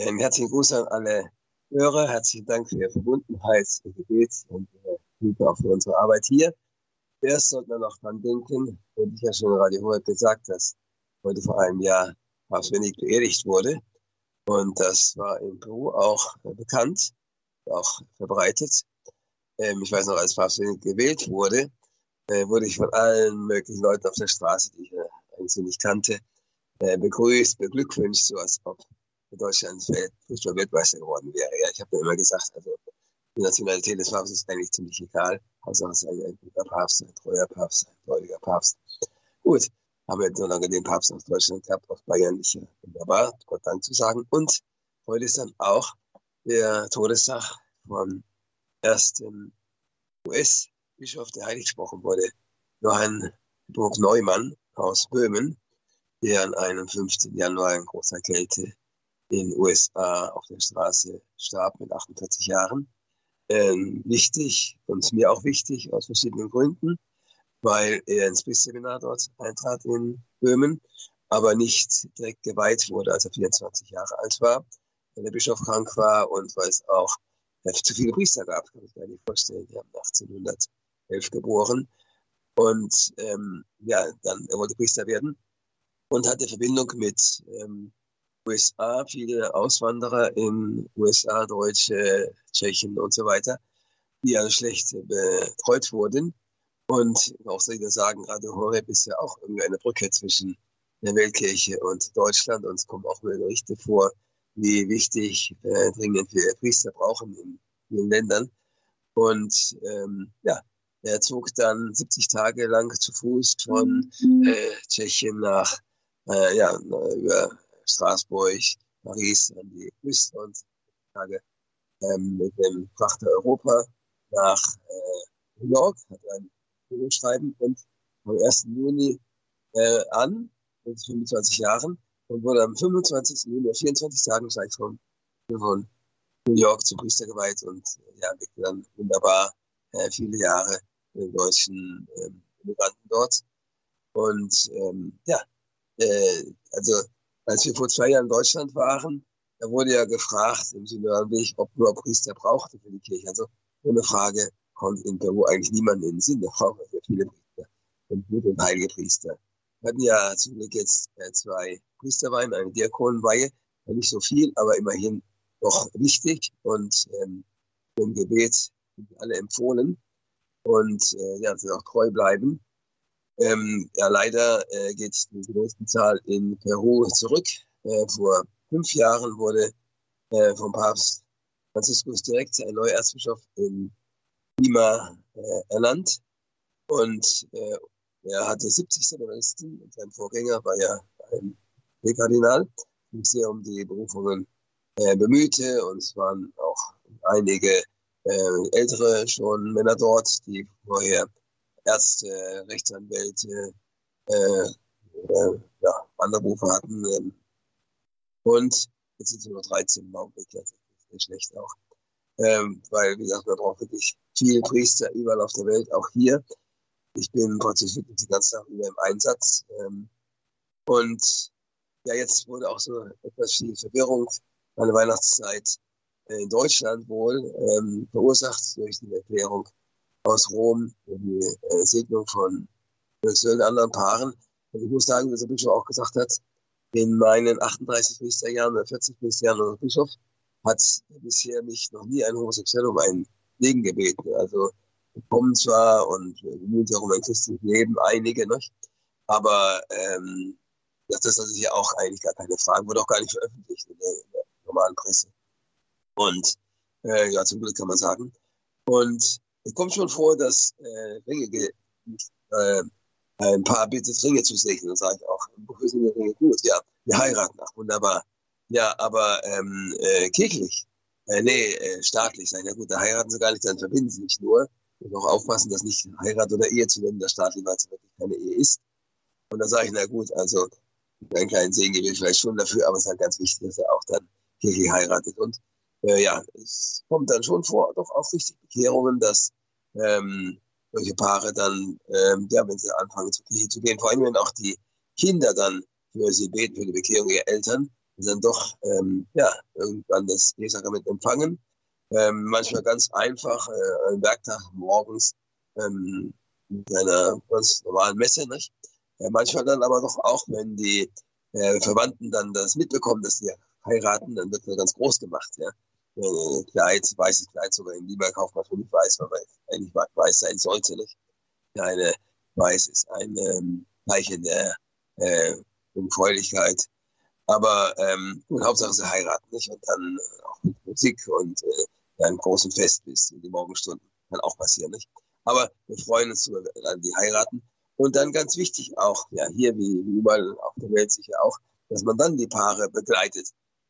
Einen herzlichen Gruß an alle Hörer. Herzlichen Dank für Ihre Verbundenheit, Ihr Gebet und Ihre auch für unsere Arbeit hier. Erst sollte man noch dran denken, und ich ja schon in Radio Hohe gesagt, dass heute vor einem Jahr Papst Benedikt beerdigt wurde. Und das war in Peru auch bekannt, auch verbreitet. Ähm, ich weiß noch, als Papst Benedikt gewählt wurde, äh, wurde ich von allen möglichen Leuten auf der Straße, die ich äh, eigentlich nicht kannte, äh, begrüßt, beglückwünscht, so als ob Deutschland Fußball-Weltmeister geworden wäre. Ja, ich habe immer gesagt, also die Nationalität des Papstes ist eigentlich ziemlich egal. Hauptsache es ist ein guter Papst, ein treuer Papst, ein gläubiger Papst. Gut, haben wir so lange den Papst aus Deutschland gehabt, aus Bayern nicht wunderbar, Gott Dank zu sagen. Und heute ist dann auch der Todestag vom ersten US-Bischof, der heilig gesprochen wurde, Johann Burg Neumann aus Böhmen, der an einem 15. Januar in großer Kälte in den USA auf der Straße starb mit 48 Jahren. Ähm, wichtig und mir auch wichtig aus verschiedenen Gründen, weil er ins Priesterseminar dort eintrat in Böhmen, aber nicht direkt geweiht wurde, als er 24 Jahre alt war, weil der Bischof krank war und weil es auch äh, zu viele Priester gab, kann ich mir nicht vorstellen. Die haben 1811 geboren und ähm, ja, dann er wollte Priester werden und hatte Verbindung mit ähm, USA, viele Auswanderer in USA, Deutsche, Tschechen und so weiter, die alle schlecht betreut wurden. Und auch soll ich sagen, gerade Horeb ist ja auch irgendwie eine Brücke zwischen der Weltkirche und Deutschland. Und es kommen auch Berichte vor, wie wichtig äh, dringend wir Priester brauchen in vielen Ländern. Und ähm, ja, er zog dann 70 Tage lang zu Fuß von mhm. äh, Tschechien nach, äh, ja, über Straßburg, Paris an die Küste und Tage ähm, mit dem Frachter Europa nach äh, New York, hat ein Schreiben und am 1. Juni äh, an, mit 25 Jahren, und wurde am 25. Juni, 24 Tagen gleich von, New York zum Priester geweiht und äh, ja, wirkte dann wunderbar äh, viele Jahre den deutschen äh, Immigranten dort. Und ähm, ja, äh, also als wir vor zwei Jahren in Deutschland waren, da wurde ja gefragt im Synodalweg, ob nur Priester brauchte für die Kirche. Also ohne Frage kommt in Peru eigentlich niemand in den Sinn. Da brauchen wir viele Priester und gute und heilige Priester. Wir hatten ja zum Glück jetzt äh, zwei Priesterweihen, eine Diakonenweihe. Nicht so viel, aber immerhin doch wichtig und ähm, im Gebet sind alle empfohlen und äh, ja, sie auch treu bleiben. Ähm, ja, leider äh, geht die größte Zahl in Peru zurück. Äh, vor fünf Jahren wurde äh, vom Papst Franziskus direkt ein neuer Erzbischof in Lima äh, ernannt. Und äh, er hatte 70 Seminaristen und sein Vorgänger war ja ein Kardinal, der sich sehr um die Berufungen äh, bemühte. Und es waren auch einige ältere schon Männer dort, die vorher Ärzte, Rechtsanwälte, äh, äh, ja, andere Berufe hatten. Ähm, und jetzt sind es nur 13 im Augenblick, das ist nicht schlecht auch. Ähm, weil, wie gesagt, man braucht wirklich viele Priester überall auf der Welt, auch hier. Ich bin praktisch wirklich die ganze Zeit über im Einsatz. Ähm, und ja, jetzt wurde auch so etwas viel Verwirrung meine Weihnachtszeit äh, in Deutschland wohl ähm, verursacht durch die Erklärung aus Rom, die äh, Segnung von zwölf anderen Paaren. Und ich muss sagen, wie der Bischof auch gesagt hat, in meinen 38 Priesterjahren oder 40 Priesterjahren als Bischof hat bisher mich noch nie ein Homosexueller um einen Segen gebeten. Also kommen zwar und bemühen sich auch um ein christliches Leben, einige, nicht? aber ähm, das ist also hier auch eigentlich gar keine Frage, wurde auch gar nicht veröffentlicht in der, in der normalen Presse. Und äh, ja, zum Glück kann man sagen. Und es kommt schon vor, dass äh, Ringe, äh, ein Paar bittet, Ringe zu segnen. Dann sage ich auch, wofür sind die Ringe gut? Ja, wir heiraten. Ach, wunderbar. Ja, aber ähm, äh, kirchlich, äh, nee, äh, staatlich sein. Ja gut, da heiraten sie gar nicht, dann verbinden sie nicht nur. Und auch aufpassen, dass nicht Heirat oder Ehe zu nennen, der staatlich, weil es wirklich keine Ehe ist. Und dann sage ich, na gut, also einen kleinen Segen gebe ich vielleicht schon dafür, aber es ist halt ganz wichtig, dass er auch dann kirchlich heiratet. Und äh, ja, es kommt dann schon vor, doch auch richtig Bekehrungen, dass ähm, solche Paare dann, ähm, ja, wenn sie anfangen zur Kirche zu gehen, vor allem wenn auch die Kinder dann für sie beten, für die Bekehrung ihrer Eltern, dann doch ähm, ja, irgendwann das Ehesakrament empfangen. Ähm, manchmal ganz einfach, äh, am Werktag morgens ähm, mit einer ganz normalen Messe. Nicht? Äh, manchmal dann aber doch auch, wenn die äh, Verwandten dann das mitbekommen, dass sie heiraten, dann wird das ganz groß gemacht. Ja? Äh, Kleid, weißes Kleid sogar in Lieber kauft man schon nicht weiß, weil eigentlich weiß sein sollte. Nicht? Eine weiß ist ein ähm, der äh, Jungfräulichkeit. Aber ähm, gut, Hauptsache sie heiraten, nicht? Und dann auch mit Musik und äh, einem großen Fest bis in die Morgenstunden. Kann auch passieren, nicht? Aber wir freuen uns über die heiraten. Und dann ganz wichtig auch, ja, hier wie überall auf der Welt sicher auch, dass man dann die Paare begleitet.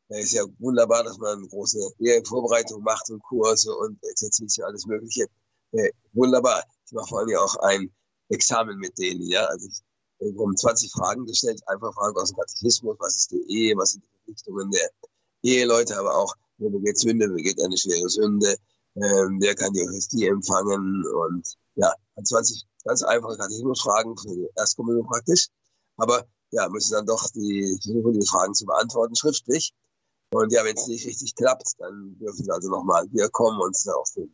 Es ist ja wunderbar, dass man große Ehevorbereitung macht und Kurse und Exerzitien, alles Mögliche. Äh, wunderbar. Ich mache vor allem auch ein Examen mit denen, ja. Also ich um 20 Fragen gestellt, einfach Fragen aus dem Katechismus, was ist die Ehe, was sind die Verpflichtungen der Eheleute, aber auch, wer begeht Sünde, begeht eine schwere Sünde, ähm, wer kann die Eucharistie empfangen und ja, 20 ganz einfache Katechismusfragen für die Erstkommunion praktisch, aber ja, müssen dann doch die, versuchen, die Fragen zu beantworten, schriftlich. Und ja, wenn es nicht richtig klappt, dann dürfen sie also nochmal hier kommen und auch den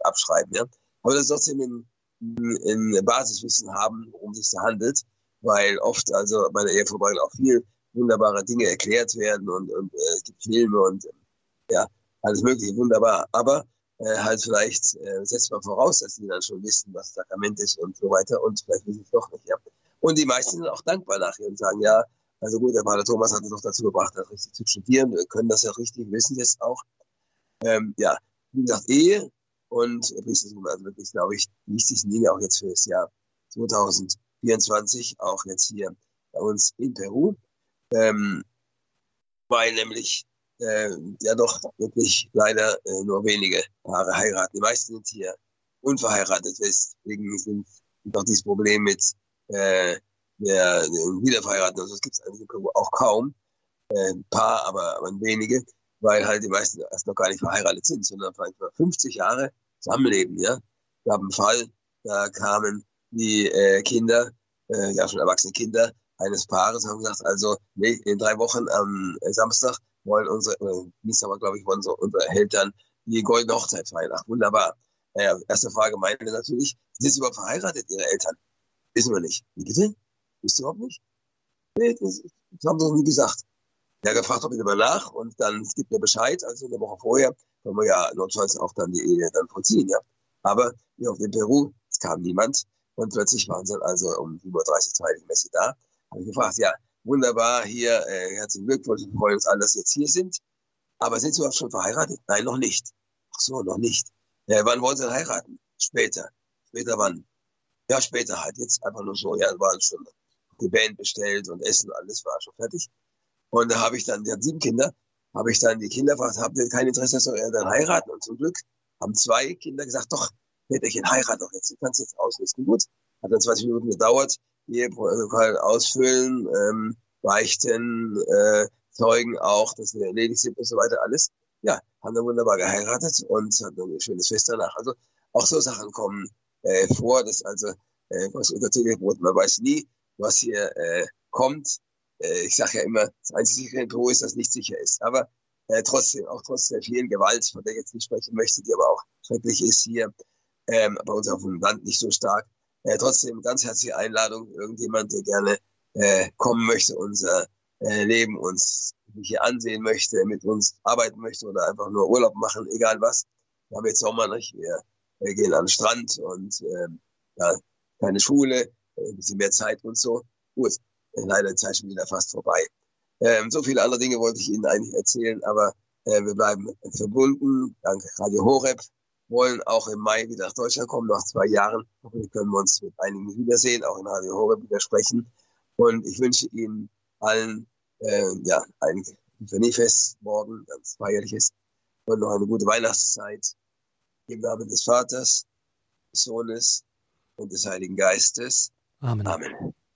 abschreiben, ja. Aber das ist trotzdem ein, ein Basiswissen haben, worum es sich da handelt weil oft also bei der Eheverbreitung auch viel wunderbare Dinge erklärt werden und, und äh, es gibt Filme und ja, alles mögliche, wunderbar. Aber äh, halt vielleicht äh, setzt man voraus, dass die dann schon wissen, was Sakrament ist und so weiter und vielleicht wissen sie es doch nicht. Ja. Und die meisten sind auch dankbar nachher und sagen, ja, also gut, der Pater Thomas hat es doch dazu gebracht, das richtig zu studieren. Wir können das ja richtig, wissen es auch. Ähm, ja, wie gesagt, Ehe und Priestertum, also wirklich, glaube ich, wichtigsten Dinge auch jetzt für das Jahr 2000. 24, auch jetzt hier bei uns in Peru, ähm, weil nämlich äh, ja doch wirklich leider äh, nur wenige Paare heiraten. Die meisten sind hier unverheiratet, deswegen sind doch dieses Problem mit äh, der, der Wiederverheiraten. Also es gibt es in Peru auch kaum. Äh, Paar, aber, aber wenige, weil halt die meisten erst noch gar nicht verheiratet sind, sondern vielleicht nur 50 Jahre zusammenleben. Ja, wir haben einen Fall, da kamen die äh, Kinder, äh, ja schon erwachsene Kinder eines Paares haben gesagt, also nee, in drei Wochen am äh, Samstag wollen unsere, äh, Dienstag war glaube ich, wollen so unsere Eltern die goldene Hochzeit feiern. Ach, wunderbar. Naja, erste Frage meine natürlich, sind sie überhaupt verheiratet, ihre Eltern? Wissen wir nicht. Wie bitte? Wisst ihr überhaupt nicht? Nee, das, das haben sie noch nie gesagt. Ja, gefragt, ob ich mal nach und dann gibt mir Bescheid, also eine Woche vorher, können wir ja notfalls auch dann die Ehe dann vollziehen, ja. Aber wie auf dem Peru, es kam niemand. Und plötzlich waren sie also um 7.30 Uhr Heiligen Messe da. Habe ich gefragt, ja, wunderbar, hier, äh, herzlichen Glückwunsch, wir freuen uns alle, dass Sie jetzt hier sind. Aber sind Sie überhaupt schon verheiratet? Nein, noch nicht. Ach so, noch nicht. Ja, wann wollen Sie denn heiraten? Später. Später wann? Ja, später halt. Jetzt einfach nur so. Ja, war schon die Band bestellt und Essen, alles war schon fertig. Und da habe ich dann, die haben sieben Kinder, habe ich dann die Kinder gefragt, habt ihr kein Interesse, dass eure Eltern heiraten? Und zum Glück haben zwei Kinder gesagt, doch, Väterchen heirat doch jetzt, du kannst jetzt auslösen. Gut, hat dann 20 Minuten gedauert, Eheprotokoll ausfüllen, ähm, beichten, äh, Zeugen auch, dass wir erledigt sind und so weiter, alles. Ja, haben dann wunderbar geheiratet und hatten ein schönes Fest danach. Also auch so Sachen kommen äh, vor, dass also äh, was untertitelt wurde, man weiß nie, was hier äh, kommt. Äh, ich sage ja immer, das einzige in Peru ist, dass nicht sicher ist. Aber äh, trotzdem, auch trotz der vielen Gewalt, von der ich jetzt nicht sprechen möchte, die aber auch schrecklich ist hier, ähm, bei uns auf dem Land nicht so stark. Äh, trotzdem ganz herzliche Einladung, irgendjemand, der gerne äh, kommen möchte, unser äh, Leben uns hier ansehen möchte, mit uns arbeiten möchte oder einfach nur Urlaub machen, egal was. Wir haben jetzt Sommer, nicht? Wir, wir gehen an den Strand und ähm, ja, keine Schule, äh, ein bisschen mehr Zeit und so. Gut, leider Zeit schon wieder fast vorbei. Ähm, so viele andere Dinge wollte ich Ihnen eigentlich erzählen, aber äh, wir bleiben verbunden. Dank Radio Horeb wollen auch im Mai wieder nach Deutschland kommen, nach zwei Jahren. Hoffentlich können wir uns mit einigen wiedersehen, auch in Radio Horeb wieder sprechen. Und ich wünsche Ihnen allen äh, ja, ein Epiphaniefest morgen, ganz feierliches und noch eine gute Weihnachtszeit. Im Namen des Vaters, des Sohnes und des Heiligen Geistes. Amen. Amen.